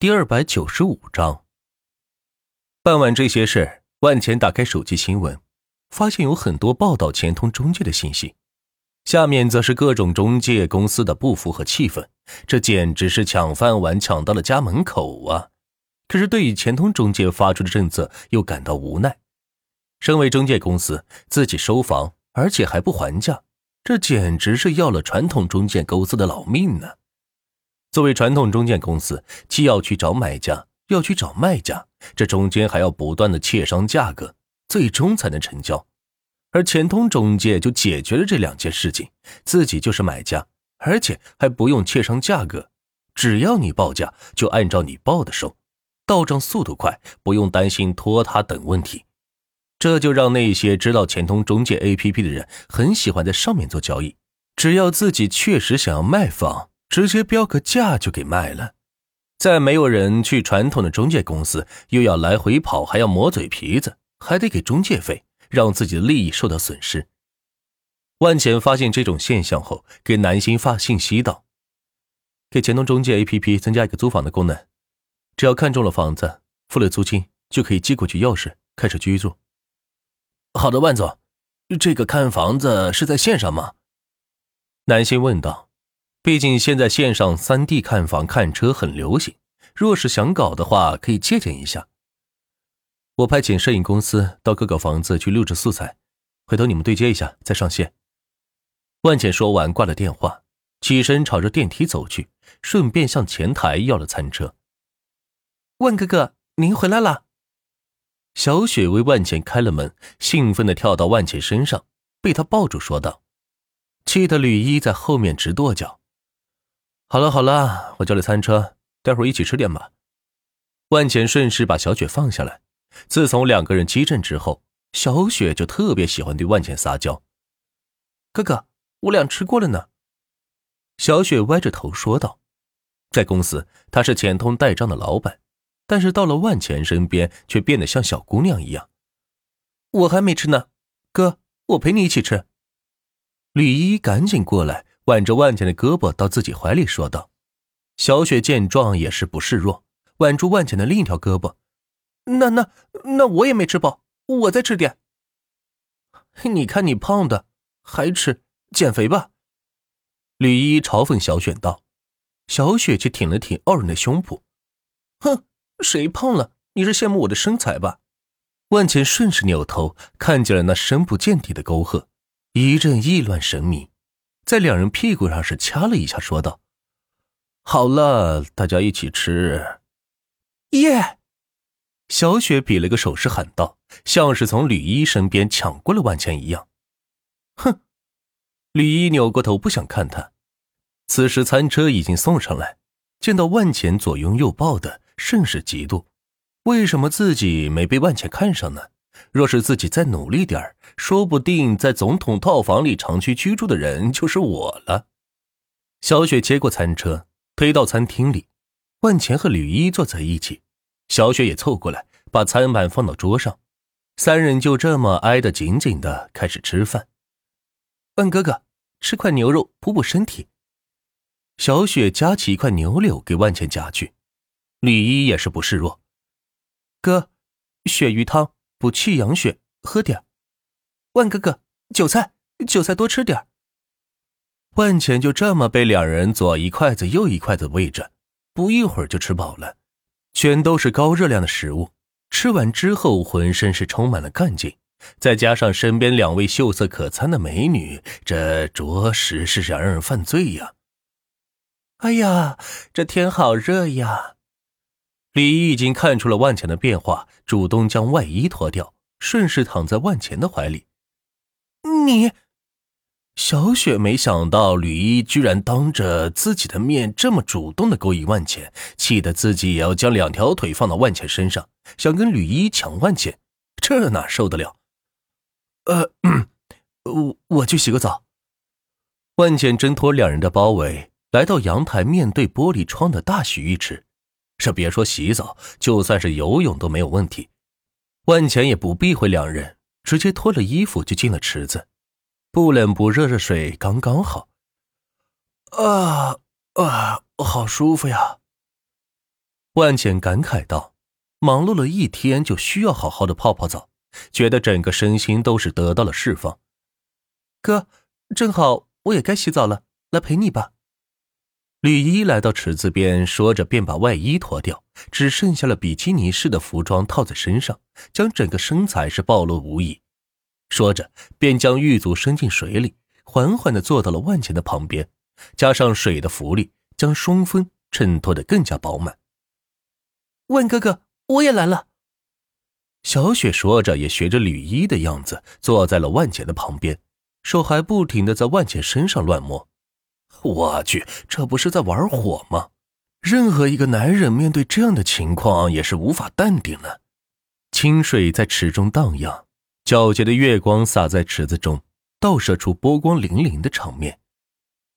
第二百九十五章。办完这些事，万钱打开手机新闻，发现有很多报道钱通中介的信息，下面则是各种中介公司的不服和气愤，这简直是抢饭碗抢到了家门口啊！可是对于钱通中介发出的政策，又感到无奈。身为中介公司，自己收房，而且还不还价，这简直是要了传统中介公司的老命呢！作为传统中介公司，既要去找买家，要去找卖家，这中间还要不断的切商价格，最终才能成交。而钱通中介就解决了这两件事情，自己就是买家，而且还不用切商价格，只要你报价，就按照你报的收，到账速度快，不用担心拖沓等问题。这就让那些知道钱通中介 APP 的人很喜欢在上面做交易，只要自己确实想要卖房。直接标个价就给卖了，再没有人去传统的中介公司，又要来回跑，还要磨嘴皮子，还得给中介费，让自己的利益受到损失。万钱发现这种现象后，给南星发信息道：“给钱通中介 APP 增加一个租房的功能，只要看中了房子，付了租金，就可以寄过去钥匙，开始居住。”好的，万总，这个看房子是在线上吗？南星问道。毕竟现在线上三 D 看房看车很流行，若是想搞的话，可以借鉴一下。我派遣摄影公司到各个房子去录制素材，回头你们对接一下再上线。万茜说完挂了电话，起身朝着电梯走去，顺便向前台要了餐车。万哥哥，您回来了！小雪为万茜开了门，兴奋的跳到万茜身上，被他抱住说道，气得吕一在后面直跺脚。好了好了，我叫了餐车，待会儿一起吃点吧。万钱顺势把小雪放下来。自从两个人激震之后，小雪就特别喜欢对万钱撒娇。哥哥，我俩吃过了呢。小雪歪着头说道。在公司，她是钱通代账的老板，但是到了万钱身边，却变得像小姑娘一样。我还没吃呢，哥，我陪你一起吃。吕一赶紧过来。挽着万茜的胳膊到自己怀里说道：“小雪见状也是不示弱，挽住万茜的另一条胳膊。那那那我也没吃饱，我再吃点。你看你胖的，还吃，减肥吧。”吕一嘲讽小雪道。小雪却挺了挺傲人的胸脯，哼，谁胖了？你是羡慕我的身材吧？万茜顺势扭头看见了那深不见底的沟壑，一阵意乱神迷。在两人屁股上是掐了一下，说道：“好了，大家一起吃。”耶！小雪比了个手势，喊道，像是从吕一身边抢过了万钱一样。哼！吕一扭过头，不想看他。此时餐车已经送上来，见到万钱左拥右抱的，甚是嫉妒。为什么自己没被万钱看上呢？若是自己再努力点儿。说不定在总统套房里长期居住的人就是我了。小雪接过餐车，推到餐厅里，万钱和吕一坐在一起，小雪也凑过来，把餐盘放到桌上，三人就这么挨得紧紧的开始吃饭。万哥哥，吃块牛肉补补身体。小雪夹起一块牛柳给万钱夹去，吕一也是不示弱。哥，鳕鱼汤补气养血，喝点。万哥哥，韭菜，韭菜多吃点万钱就这么被两人左一筷子右一筷子喂着，不一会儿就吃饱了，全都是高热量的食物。吃完之后，浑身是充满了干劲，再加上身边两位秀色可餐的美女，这着实是让人犯罪呀！哎呀，这天好热呀！李毅已经看出了万钱的变化，主动将外衣脱掉，顺势躺在万钱的怀里。你，小雪没想到吕一居然当着自己的面这么主动的勾引万钱，气得自己也要将两条腿放到万钱身上，想跟吕一抢万钱，这哪受得了？呃，我我去洗个澡。万茜挣脱两人的包围，来到阳台，面对玻璃窗的大洗浴池，这别说洗澡，就算是游泳都没有问题。万茜也不避讳两人。直接脱了衣服就进了池子，不冷不热的水刚刚好。啊啊，好舒服呀！万茜感慨道：“忙碌了一天，就需要好好的泡泡澡，觉得整个身心都是得到了释放。”哥，正好我也该洗澡了，来陪你吧。吕一来到池子边，说着便把外衣脱掉，只剩下了比基尼式的服装套在身上，将整个身材是暴露无遗。说着，便将玉足伸进水里，缓缓的坐到了万钱的旁边，加上水的浮力，将双峰衬托的更加饱满。万哥哥，我也来了。小雪说着，也学着吕一的样子，坐在了万钱的旁边，手还不停的在万钱身上乱摸。我去，这不是在玩火吗？任何一个男人面对这样的情况也是无法淡定的。清水在池中荡漾，皎洁的月光洒在池子中，倒射出波光粼粼的场面。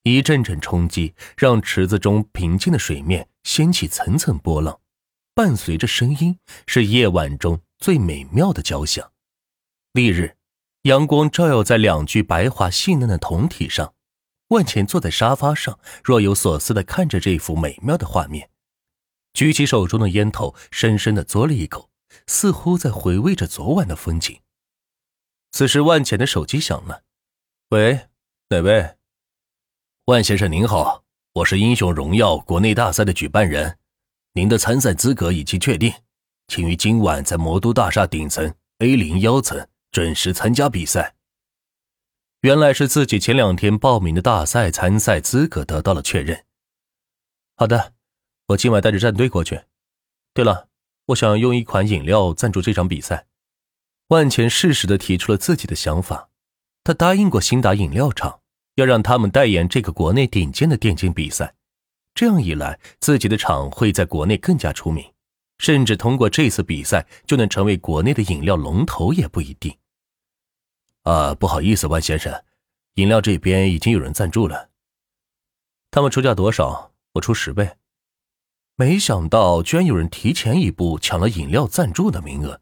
一阵阵冲击让池子中平静的水面掀起层层波浪，伴随着声音是夜晚中最美妙的交响。翌日，阳光照耀在两具白滑细嫩的酮体上。万钱坐在沙发上，若有所思的看着这幅美妙的画面，举起手中的烟头，深深的嘬了一口，似乎在回味着昨晚的风景。此时，万钱的手机响了，“喂，哪位？”“万先生您好，我是英雄荣耀国内大赛的举办人，您的参赛资格已经确定，请于今晚在魔都大厦顶层 A 零幺层准时参加比赛。”原来是自己前两天报名的大赛参赛资格得到了确认。好的，我今晚带着战队过去。对了，我想用一款饮料赞助这场比赛。万钱适时的提出了自己的想法。他答应过新达饮料厂，要让他们代言这个国内顶尖的电竞比赛。这样一来，自己的厂会在国内更加出名，甚至通过这次比赛就能成为国内的饮料龙头也不一定。啊，不好意思，万先生，饮料这边已经有人赞助了。他们出价多少？我出十倍。没想到居然有人提前一步抢了饮料赞助的名额。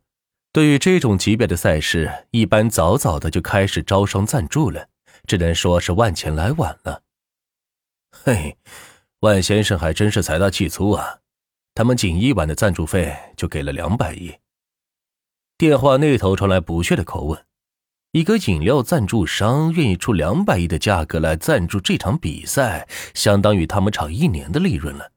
对于这种级别的赛事，一般早早的就开始招商赞助了，只能说是万钱来晚了。嘿，万先生还真是财大气粗啊！他们仅一晚的赞助费就给了两百亿。电话那头传来不屑的口吻。一个饮料赞助商愿意出两百亿的价格来赞助这场比赛，相当于他们厂一年的利润了。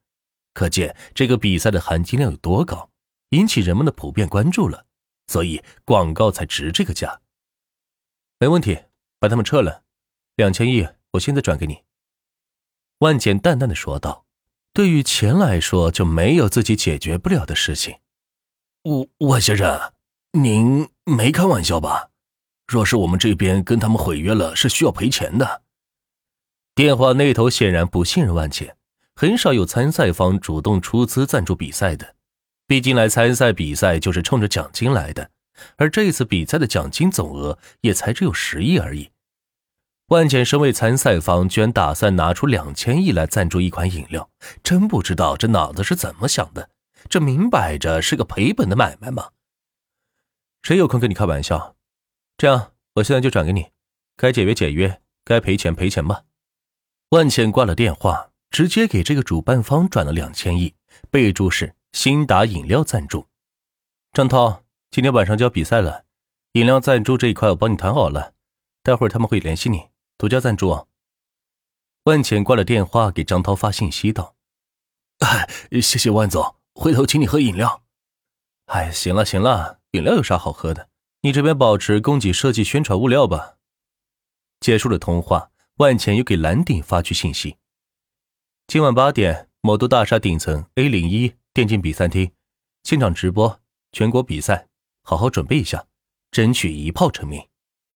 可见这个比赛的含金量有多高，引起人们的普遍关注了，所以广告才值这个价。没问题，把他们撤了，两千亿我现在转给你。”万简淡淡的说道。对于钱来说，就没有自己解决不了的事情。万万先生，您没开玩笑吧？若是我们这边跟他们毁约了，是需要赔钱的。电话那头显然不信任万茜，很少有参赛方主动出资赞助比赛的。毕竟来参赛比赛就是冲着奖金来的，而这次比赛的奖金总额也才只有十亿而已。万茜身为参赛方，居然打算拿出两千亿来赞助一款饮料，真不知道这脑子是怎么想的。这明摆着是个赔本的买卖嘛！谁有空跟你开玩笑？这样，我现在就转给你，该解约解约，该赔钱赔钱吧。万茜挂了电话，直接给这个主办方转了两千亿，备注是新达饮料赞助。张涛，今天晚上就要比赛了，饮料赞助这一块我帮你谈好了，待会儿他们会联系你，独家赞助。万茜挂了电话，给张涛发信息道：“哎，谢谢万总，回头请你喝饮料。”哎，行了行了，饮料有啥好喝的？你这边保持供给设计宣传物料吧。结束了通话，万钱又给蓝鼎发去信息：今晚八点，某都大厦顶层 A 零一电竞比赛厅，现场直播全国比赛，好好准备一下，争取一炮成名。